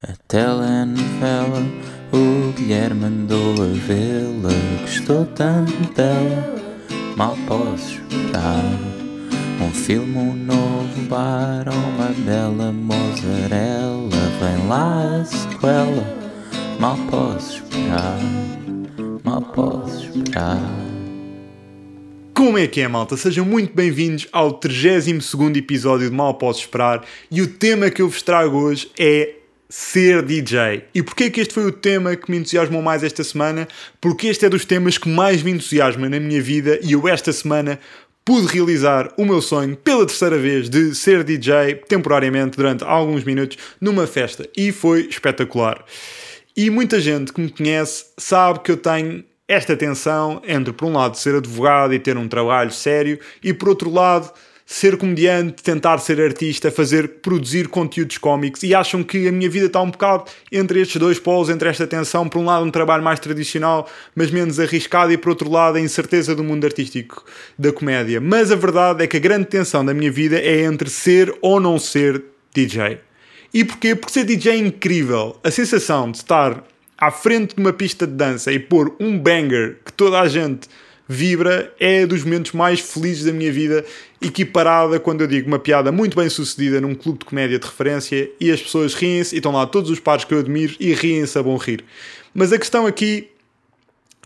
A telenovela, o Guilherme mandou a vê-la. Gostou tanto dela, mal posso esperar. Um filme, um novo bar, uma bela mozzarella. Vem lá a sequela, mal posso esperar. Mal posso esperar. Como é que é, malta? Sejam muito bem-vindos ao 32 episódio de Mal Posso Esperar e o tema que eu vos trago hoje é ser DJ. E porquê que este foi o tema que me entusiasmou mais esta semana? Porque este é dos temas que mais me entusiasma na minha vida e eu esta semana pude realizar o meu sonho pela terceira vez de ser DJ temporariamente durante alguns minutos numa festa e foi espetacular. E muita gente que me conhece sabe que eu tenho esta tensão entre, por um lado, ser advogado e ter um trabalho sério, e por outro lado, ser comediante, tentar ser artista, fazer, produzir conteúdos cómicos, e acham que a minha vida está um bocado entre estes dois polos, entre esta tensão, por um lado, um trabalho mais tradicional, mas menos arriscado, e por outro lado, a incerteza do mundo artístico da comédia. Mas a verdade é que a grande tensão da minha vida é entre ser ou não ser DJ. E porquê? Porque ser DJ é incrível. A sensação de estar à frente de uma pista de dança e pôr um banger que toda a gente vibra é dos momentos mais felizes da minha vida, equiparada quando eu digo uma piada muito bem sucedida num clube de comédia de referência e as pessoas riem-se e estão lá todos os pares que eu admiro e riem-se a bom rir. Mas a questão aqui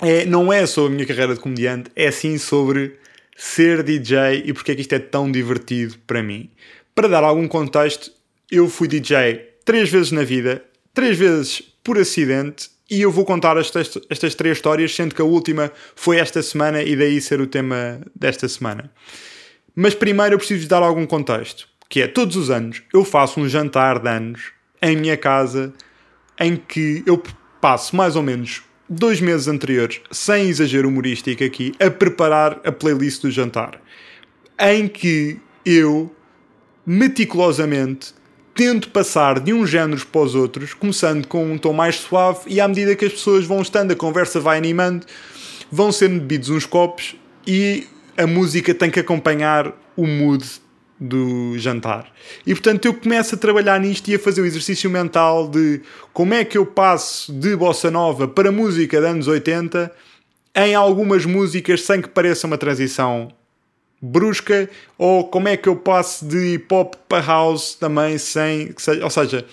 é, não é sobre a minha carreira de comediante, é sim sobre ser DJ e porque é que isto é tão divertido para mim. Para dar algum contexto, eu fui DJ três vezes na vida, três vezes por acidente e eu vou contar estas, estas três histórias, sendo que a última foi esta semana e daí ser o tema desta semana. Mas primeiro eu preciso dar algum contexto, que é todos os anos eu faço um jantar de anos em minha casa em que eu passo mais ou menos dois meses anteriores, sem exagero humorístico aqui, a preparar a playlist do jantar. Em que eu meticulosamente tento passar de uns géneros para os outros, começando com um tom mais suave e à medida que as pessoas vão estando, a conversa vai animando, vão sendo bebidos uns copos e a música tem que acompanhar o mood do jantar. E portanto eu começo a trabalhar nisto e a fazer o exercício mental de como é que eu passo de bossa nova para música de anos 80 em algumas músicas sem que pareça uma transição brusca ou como é que eu passo de hip hop para house também sem seja, ou seja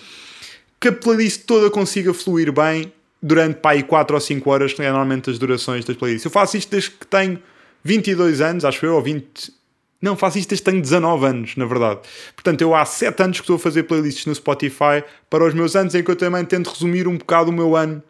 que a playlist toda consiga fluir bem durante para aí 4 ou 5 horas que é normalmente as durações das playlists eu faço isto desde que tenho 22 anos acho eu ou 20 não, faço isto desde que tenho 19 anos, na verdade. Portanto, eu há 7 anos que estou a fazer playlists no Spotify para os meus anos, em que eu também tento resumir um bocado o meu ano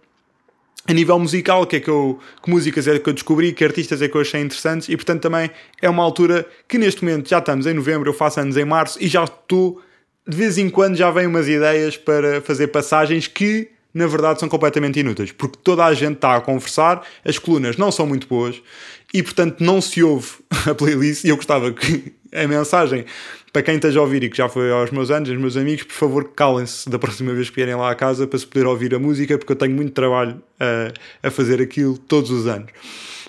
a nível musical, que é que eu que músicas é que eu descobri, que artistas é que eu achei interessantes e portanto também é uma altura que neste momento já estamos em novembro, eu faço anos em março e já estou de vez em quando já vêm umas ideias para fazer passagens que na verdade são completamente inúteis, porque toda a gente está a conversar, as colunas não são muito boas e portanto não se ouve a playlist e eu gostava que a mensagem para quem esteja a ouvir e que já foi aos meus anos, aos meus amigos, por favor, calem-se da próxima vez que vierem lá à casa para se poder ouvir a música, porque eu tenho muito trabalho a, a fazer aquilo todos os anos.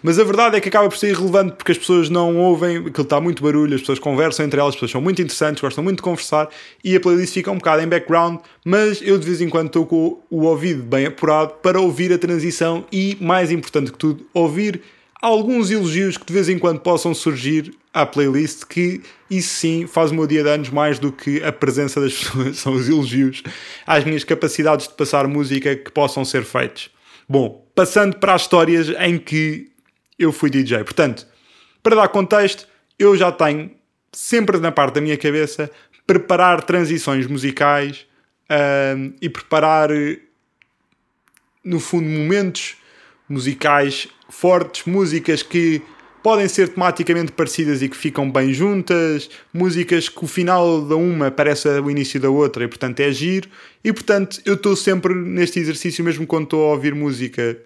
Mas a verdade é que acaba por ser irrelevante porque as pessoas não ouvem, aquilo está muito barulho, as pessoas conversam entre elas, as pessoas são muito interessantes, gostam muito de conversar e a playlist fica um bocado em background, mas eu de vez em quando estou com o ouvido bem apurado para ouvir a transição e, mais importante que tudo, ouvir alguns elogios que de vez em quando possam surgir à playlist, que isso sim faz o meu dia de anos mais do que a presença das pessoas, são os elogios às minhas capacidades de passar música que possam ser feitos. Bom, passando para as histórias em que eu fui DJ. Portanto, para dar contexto, eu já tenho sempre na parte da minha cabeça preparar transições musicais um, e preparar, no fundo, momentos musicais fortes, músicas que podem ser tematicamente parecidas e que ficam bem juntas, músicas que o final da uma parece o início da outra e portanto é giro, e portanto eu estou sempre neste exercício mesmo quando estou a ouvir música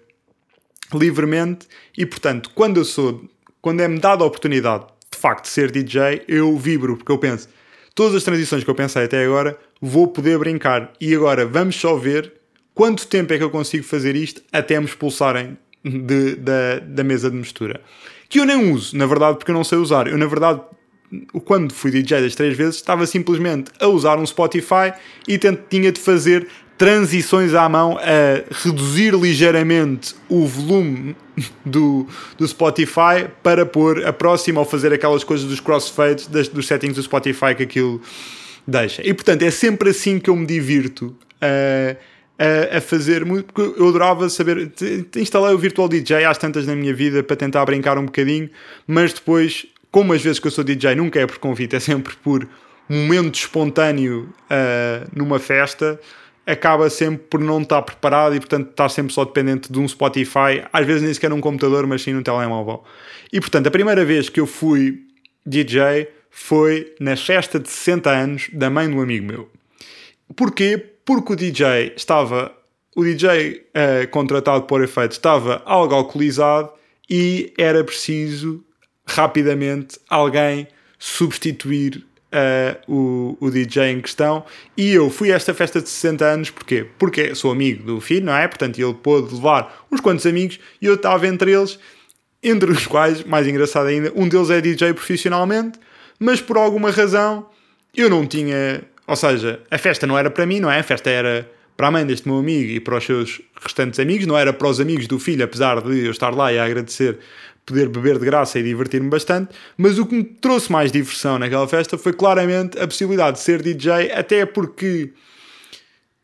livremente. E portanto quando eu sou, quando é-me dada a oportunidade de facto de ser DJ, eu vibro porque eu penso, todas as transições que eu pensei até agora vou poder brincar. E agora vamos só ver quanto tempo é que eu consigo fazer isto até me expulsarem de, da, da mesa de mistura. Que eu nem uso, na verdade, porque eu não sei usar. Eu, na verdade, quando fui DJ das três vezes, estava simplesmente a usar um Spotify e tinha de fazer transições à mão a reduzir ligeiramente o volume do, do Spotify para pôr a próxima ou fazer aquelas coisas dos crossfades das, dos settings do Spotify que aquilo deixa. E portanto é sempre assim que eu me divirto a, a, a fazer muito, porque eu adorava saber. Instalei o Virtual DJ às tantas na minha vida para tentar brincar um bocadinho, mas depois, como às vezes que eu sou DJ nunca é por convite, é sempre por momento espontâneo uh, numa festa acaba sempre por não estar preparado e, portanto, estar sempre só dependente de um Spotify, às vezes nem sequer num computador, mas sim num telemóvel. E, portanto, a primeira vez que eu fui DJ foi na festa de 60 anos da mãe do amigo meu. Porquê? Porque o DJ estava, o DJ uh, eh, contratado por efeito estava algo alcoolizado e era preciso rapidamente alguém substituir uh, o, o DJ em questão. E eu fui a esta festa de 60 anos, porquê? Porque sou amigo do filho, não é? Portanto, ele pôde levar uns quantos amigos e eu estava entre eles, entre os quais, mais engraçado ainda, um deles é DJ profissionalmente, mas por alguma razão eu não tinha. Ou seja, a festa não era para mim, não é? A festa era para a mãe deste meu amigo e para os seus restantes amigos, não era para os amigos do filho, apesar de eu estar lá e agradecer poder beber de graça e divertir-me bastante, mas o que me trouxe mais diversão naquela festa foi claramente a possibilidade de ser DJ, até porque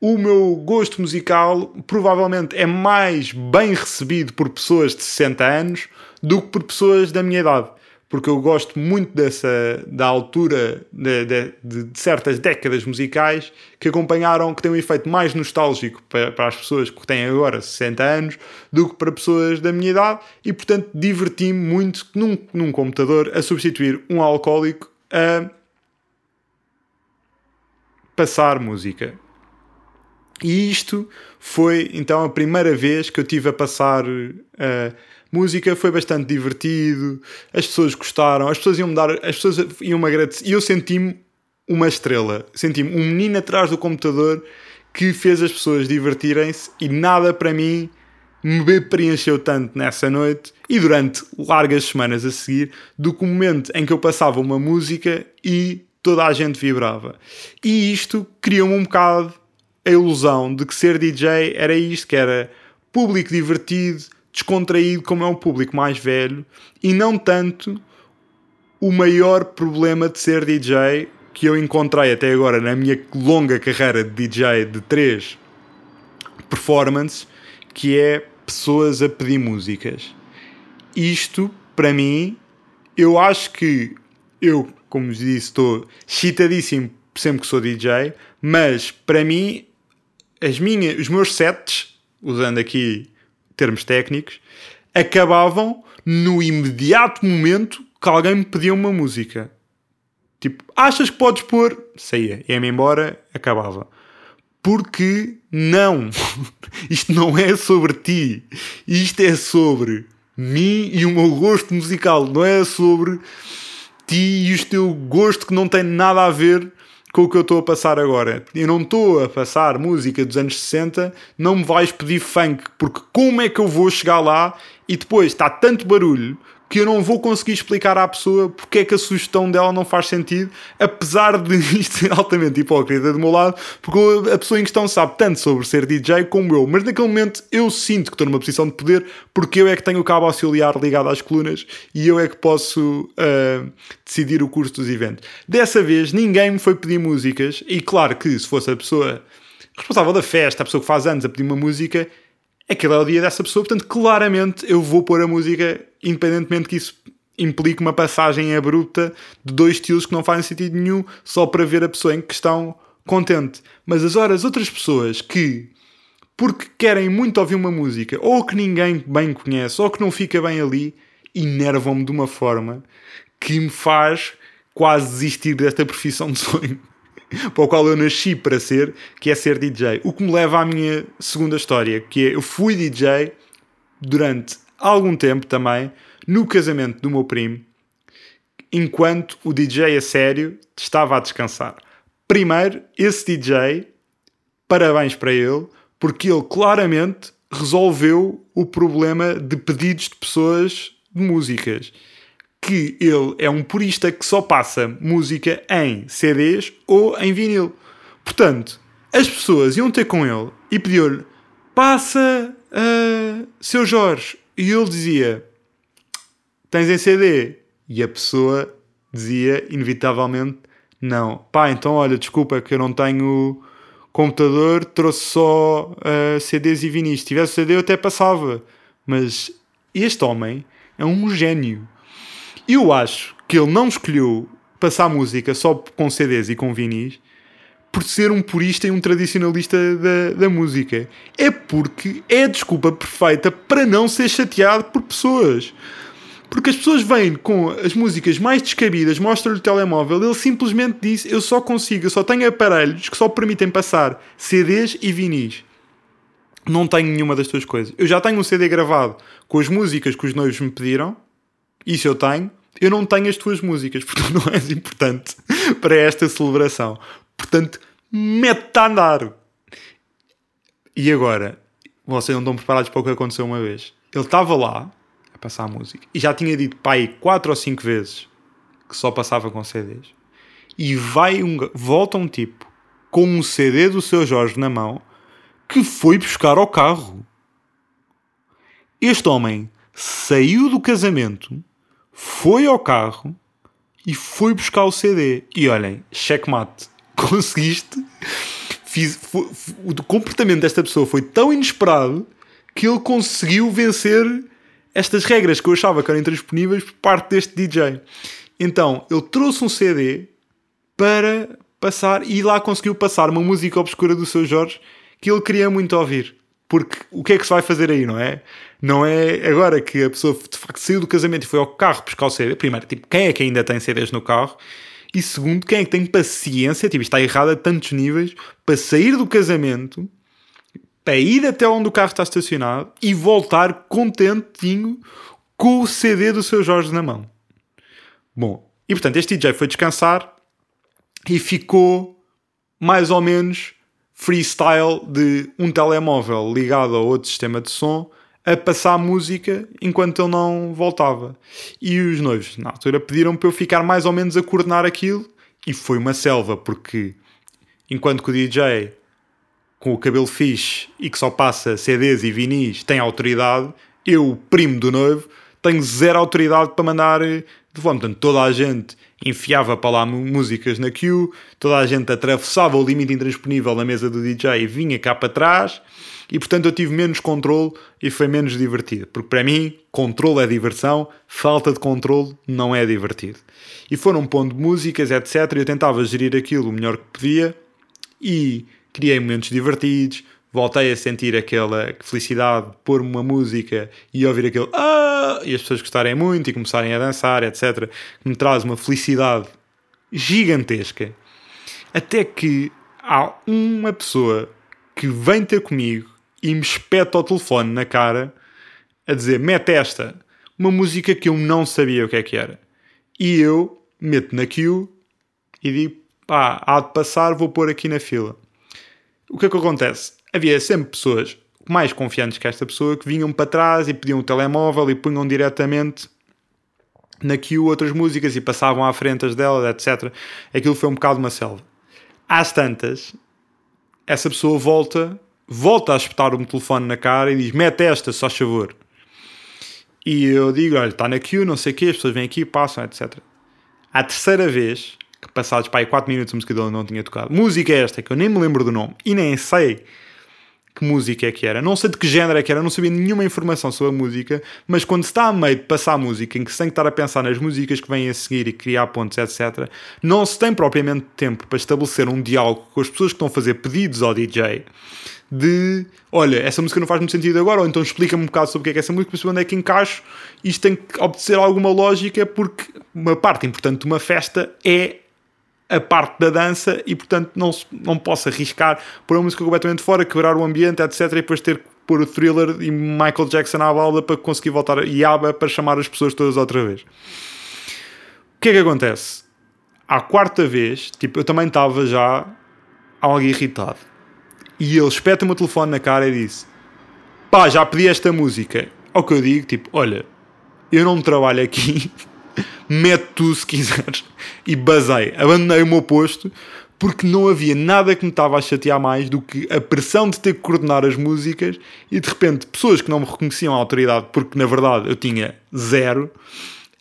o meu gosto musical provavelmente é mais bem recebido por pessoas de 60 anos do que por pessoas da minha idade porque eu gosto muito dessa da altura de, de, de, certas décadas musicais que acompanharam, que têm um efeito mais nostálgico para, para, as pessoas que têm agora 60 anos do que para pessoas da minha idade e portanto diverti-me muito num, num computador a substituir um alcoólico a passar música. E isto foi então a primeira vez que eu tive a passar uh, música foi bastante divertido, as pessoas gostaram, as pessoas iam me dar, as pessoas iam me agradecer e eu senti-me uma estrela, senti-me um menino atrás do computador que fez as pessoas divertirem-se e nada para mim me preencheu tanto nessa noite e durante largas semanas a seguir do que o momento em que eu passava uma música e toda a gente vibrava. E isto criou-me um bocado a ilusão de que ser DJ era isto, que era público divertido, descontraído como é um público mais velho e não tanto o maior problema de ser DJ que eu encontrei até agora na minha longa carreira de DJ de três performances, que é pessoas a pedir músicas. Isto, para mim, eu acho que eu, como disse, estou excitadíssimo sempre que sou DJ, mas para mim, as minhas, os meus sets, usando aqui termos técnicos, acabavam no imediato momento que alguém me pedia uma música. Tipo, achas que podes pôr? Saía, ia-me embora, acabava. Porque não, isto não é sobre ti, isto é sobre mim e o meu gosto musical, não é sobre ti e o teu gosto que não tem nada a ver com o que eu estou a passar agora. Eu não estou a passar música dos anos 60, não me vais pedir funk, porque como é que eu vou chegar lá e depois está tanto barulho que eu não vou conseguir explicar à pessoa porque é que a sugestão dela não faz sentido, apesar de isto ser altamente hipócrita do meu lado, porque a pessoa em questão sabe tanto sobre ser DJ como eu, mas naquele momento eu sinto que estou numa posição de poder porque eu é que tenho o cabo auxiliar ligado às colunas e eu é que posso uh, decidir o curso dos eventos. Dessa vez ninguém me foi pedir músicas e claro que se fosse a pessoa responsável da festa, a pessoa que faz anos a pedir uma música, aquele é o dia dessa pessoa, portanto, claramente eu vou pôr a música, independentemente que isso implique uma passagem abrupta de dois estilos que não fazem sentido nenhum, só para ver a pessoa em questão contente. Mas as horas, outras pessoas que, porque querem muito ouvir uma música, ou que ninguém bem conhece, ou que não fica bem ali, enervam-me de uma forma que me faz quase desistir desta profissão de sonho. para o qual eu nasci para ser, que é ser DJ. O que me leva à minha segunda história, que é eu fui DJ durante algum tempo também, no casamento do meu primo, enquanto o DJ a sério estava a descansar. Primeiro, esse DJ, parabéns para ele, porque ele claramente resolveu o problema de pedidos de pessoas de músicas que ele é um purista que só passa música em CDs ou em vinil. Portanto, as pessoas iam ter com ele e pediam-lhe: passa, uh, seu Jorge. E ele dizia: tens em CD? E a pessoa dizia, inevitavelmente, não. Pá, então olha, desculpa que eu não tenho computador, trouxe só uh, CDs e vinis. Se tivesse CD eu até passava. Mas este homem é um gênio. Eu acho que ele não escolheu passar música só com CDs e com vinis por ser um purista e um tradicionalista da, da música. É porque é a desculpa perfeita para não ser chateado por pessoas. Porque as pessoas vêm com as músicas mais descabidas, mostram-lhe o telemóvel, ele simplesmente disse: Eu só consigo, eu só tenho aparelhos que só permitem passar CDs e vinis. Não tenho nenhuma das duas coisas. Eu já tenho um CD gravado com as músicas que os noivos me pediram, isso eu tenho. Eu não tenho as tuas músicas, porque não és importante para esta celebração. Portanto, mete-te a andar. E agora, vocês não estão preparados para o que aconteceu uma vez. Ele estava lá a passar a música e já tinha dito pai quatro ou cinco vezes que só passava com CDs. E vai um, volta um tipo com um CD do seu Jorge na mão que foi buscar ao carro. Este homem saiu do casamento, foi ao carro e foi buscar o CD. E olhem, checkmate. Conseguiste. Fiz, foi, o comportamento desta pessoa foi tão inesperado que ele conseguiu vencer estas regras que eu achava que eram intransponíveis por parte deste DJ. Então, ele trouxe um CD para passar e lá conseguiu passar uma música obscura do seu Jorge que ele queria muito ouvir. Porque o que é que se vai fazer aí, não é? Não é agora que a pessoa de facto saiu do casamento e foi ao carro buscar o CD. Primeiro, tipo, quem é que ainda tem CDs no carro? E segundo, quem é que tem paciência, tipo, está errado a tantos níveis, para sair do casamento, para ir até onde o carro está estacionado e voltar contentinho com o CD do seu Jorge na mão. Bom, e portanto este DJ foi descansar e ficou mais ou menos freestyle de um telemóvel ligado a outro sistema de som a passar música enquanto ele não voltava. E os noivos, na altura, pediram para eu ficar mais ou menos a coordenar aquilo e foi uma selva, porque enquanto que o DJ com o cabelo fixe e que só passa CDs e vinis tem autoridade, eu, primo do noivo, tenho zero autoridade para mandar de fome. Portanto, toda a gente enfiava para lá músicas na queue, toda a gente atravessava o limite intransponível na mesa do DJ e vinha cá para trás e portanto eu tive menos controle e foi menos divertido. Porque para mim, controle é diversão, falta de controle não é divertido. E foram pondo músicas, etc. E eu tentava gerir aquilo o melhor que podia e criei momentos divertidos. Voltei a sentir aquela felicidade de pôr uma música e ouvir aquele ah! e as pessoas gostarem muito e começarem a dançar, etc. Que me traz uma felicidade gigantesca. Até que há uma pessoa que vem ter comigo e me espeta o telefone na cara a dizer: mete esta, uma música que eu não sabia o que é que era. E eu meto na queue e digo: pá, há de passar, vou pôr aqui na fila. O que é que acontece? Havia sempre pessoas mais confiantes que esta pessoa que vinham para trás e pediam o telemóvel e punham diretamente na queue outras músicas e passavam à frente as delas, etc. Aquilo foi um bocado uma selva. Às tantas, essa pessoa volta volta a espetar-me telefone na cara e diz: mete esta, só favor. E eu digo: olha, está na queue, não sei o quê, as pessoas vêm aqui, passam, etc. A terceira vez, que passados para aí 4 minutos a música dele não tinha tocado, música é esta, que eu nem me lembro do nome e nem sei que música é que era, não sei de que género é que era, não sabia nenhuma informação sobre a música, mas quando se está a meio de passar a música, em que se tem que estar a pensar nas músicas que vêm a seguir e criar pontos, etc., não se tem propriamente tempo para estabelecer um diálogo com as pessoas que estão a fazer pedidos ao DJ de olha, essa música não faz muito sentido agora, ou então explica-me um bocado sobre o que é, que é essa música, para onde é que encaixo. Isto tem que obedecer alguma lógica, porque uma parte importante de uma festa é a parte da dança e, portanto, não, não posso arriscar pôr a música completamente fora, quebrar o ambiente, etc. E depois ter que pôr o thriller e Michael Jackson à balda para conseguir voltar e aba para chamar as pessoas todas outra vez. O que é que acontece? À quarta vez, tipo, eu também estava já algo irritado e ele espeta-me o telefone na cara e disse: Pá, já pedi esta música. Ao que eu digo, tipo, olha, eu não trabalho aqui, mete tu se quiseres. E basei, abandonei o meu posto, porque não havia nada que me estava a chatear mais do que a pressão de ter que coordenar as músicas e de repente pessoas que não me reconheciam a autoridade, porque na verdade eu tinha zero,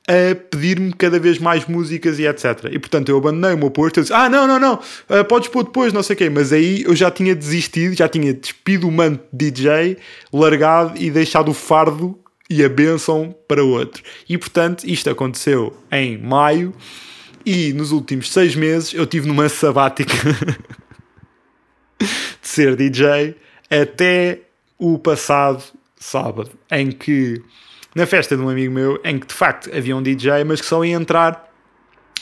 a pedir-me cada vez mais músicas e etc. E portanto eu abandonei o meu posto. Eu disse: Ah, não, não, não, uh, podes pôr depois, não sei o quê. Mas aí eu já tinha desistido, já tinha despido o manto de DJ, largado e deixado o fardo e a benção para outro. E portanto isto aconteceu em maio e nos últimos seis meses eu tive numa sabática de ser DJ até o passado sábado, em que na festa de um amigo meu, em que de facto havia um DJ, mas que só ia entrar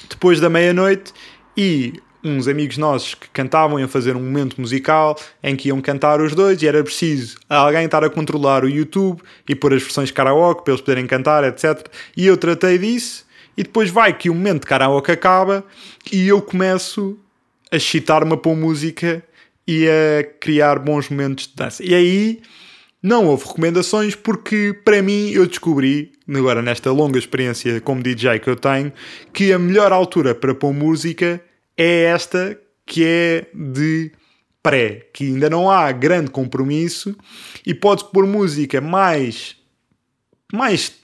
depois da meia-noite e uns amigos nossos que cantavam iam fazer um momento musical em que iam cantar os dois e era preciso alguém estar a controlar o YouTube e pôr as versões karaoke para eles poderem cantar, etc. E eu tratei disso e depois vai que o momento de karaoke acaba e eu começo a chitar-me a pôr música e a criar bons momentos de dança. E aí não houve recomendações porque, para mim, eu descobri, agora nesta longa experiência como DJ que eu tenho, que a melhor altura para pôr música é esta que é de pré, que ainda não há grande compromisso e pode pôr música mais mais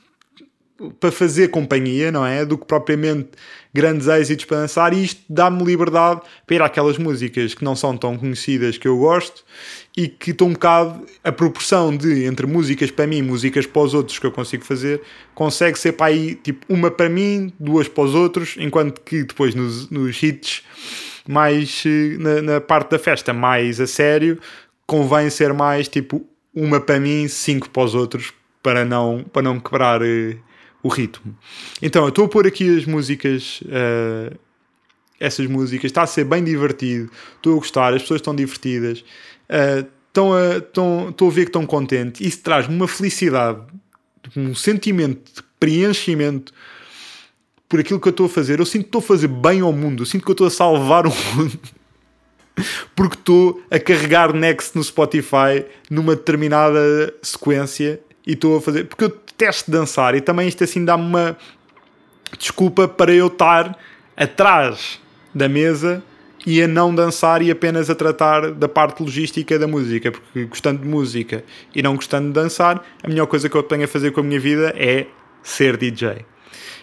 para fazer companhia, não é? Do que propriamente grandes êxitos para dançar, e isto dá-me liberdade para ir àquelas músicas que não são tão conhecidas que eu gosto e que estão um bocado a proporção de entre músicas para mim e músicas para os outros que eu consigo fazer, consegue ser para aí tipo uma para mim, duas para os outros, enquanto que depois nos, nos hits, mais eh, na, na parte da festa, mais a sério, convém ser mais tipo uma para mim, cinco para os outros, para não, para não quebrar. Uh, o ritmo. Então, eu estou a pôr aqui as músicas, uh, essas músicas, está a ser bem divertido, estou a gostar, as pessoas estão divertidas, uh, estão a, estão, estou a ver que estão contentes, isso traz-me uma felicidade, um sentimento de preenchimento por aquilo que eu estou a fazer. Eu sinto que estou a fazer bem ao mundo, eu sinto que estou a salvar o mundo. Porque estou a carregar Next no Spotify numa determinada sequência e estou a fazer. Porque eu detesto dançar e também isto assim dá-me uma desculpa para eu estar atrás da mesa e a não dançar e apenas a tratar da parte logística da música, porque gostando de música e não gostando de dançar, a melhor coisa que eu tenho a fazer com a minha vida é ser DJ.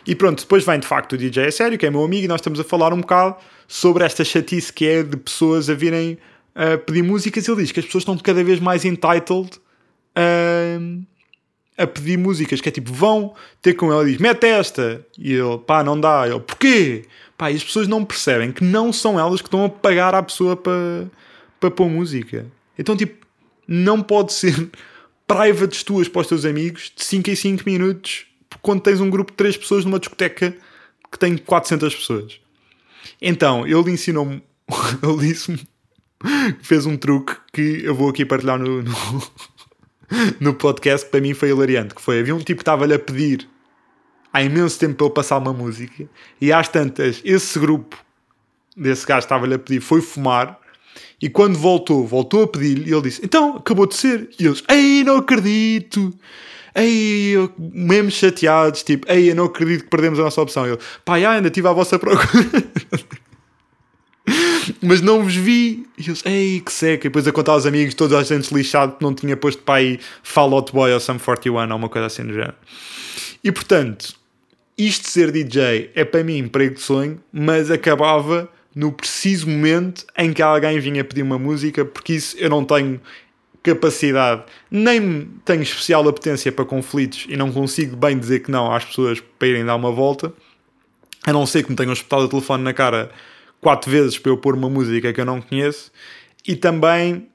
E pronto, depois vem de facto o DJ a sério, que é meu amigo, e nós estamos a falar um bocado sobre esta chatice que é de pessoas a virem a pedir músicas. Ele diz que as pessoas estão cada vez mais entitled a a pedir músicas, que é tipo, vão ter com ele e diz, mete esta. E ele, pá, não dá. Ele, porquê? Pá, e as pessoas não percebem que não são elas que estão a pagar à pessoa para, para pôr música. Então, tipo, não pode ser privates tuas para os teus amigos de 5 em 5 minutos quando tens um grupo de 3 pessoas numa discoteca que tem 400 pessoas. Então, ele ensinou-me, ele disse-me, fez um truque que eu vou aqui partilhar no, no no podcast que para mim foi hilariante. Que foi, havia um tipo que estava-lhe a pedir há imenso tempo para ele passar uma música e às tantas, esse grupo desse gajo estava-lhe a pedir foi fumar e quando voltou, voltou a pedir-lhe e ele disse, então, acabou de ser. E eles, ei, não acredito. Ei, mesmo chateados, tipo, ei, eu não acredito que perdemos a nossa opção. Eu, pá, ainda estive à vossa procura. mas não vos vi. E eu, ei, que seca. E depois a contar aos amigos, todos a gente lixado que não tinha posto para aí Fall Out Boy ou Sum 41 ou uma coisa assim do género. E portanto, isto ser DJ é para mim emprego de sonho, mas acabava no preciso momento em que alguém vinha pedir uma música, porque isso eu não tenho capacidade, nem tenho especial apetência para conflitos e não consigo bem dizer que não às pessoas para irem dar uma volta, a não ser que me tenham espetado o telefone na cara quatro vezes para eu pôr uma música que eu não conheço. E também,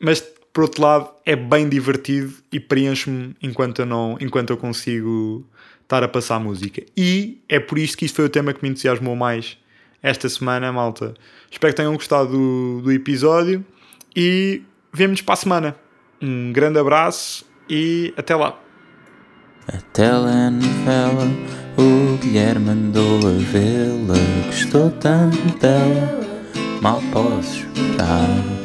mas por outro lado, é bem divertido e preenche-me enquanto eu, não, enquanto eu consigo estar a passar música. E é por isto que isto foi o tema que me entusiasmou mais esta semana, malta. Espero que tenham gostado do, do episódio e vemo-nos para a semana. Um grande abraço e até lá. A telenovela, o Guilherme mandou a vê-la. Gostou tanto dela, mal posso esperar.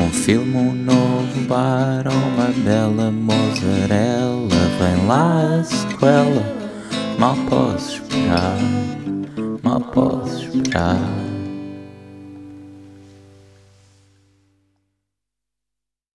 Um filme, um novo bar, uma bela mozzarella. Vem lá a sequela, mal posso esperar, mal posso esperar.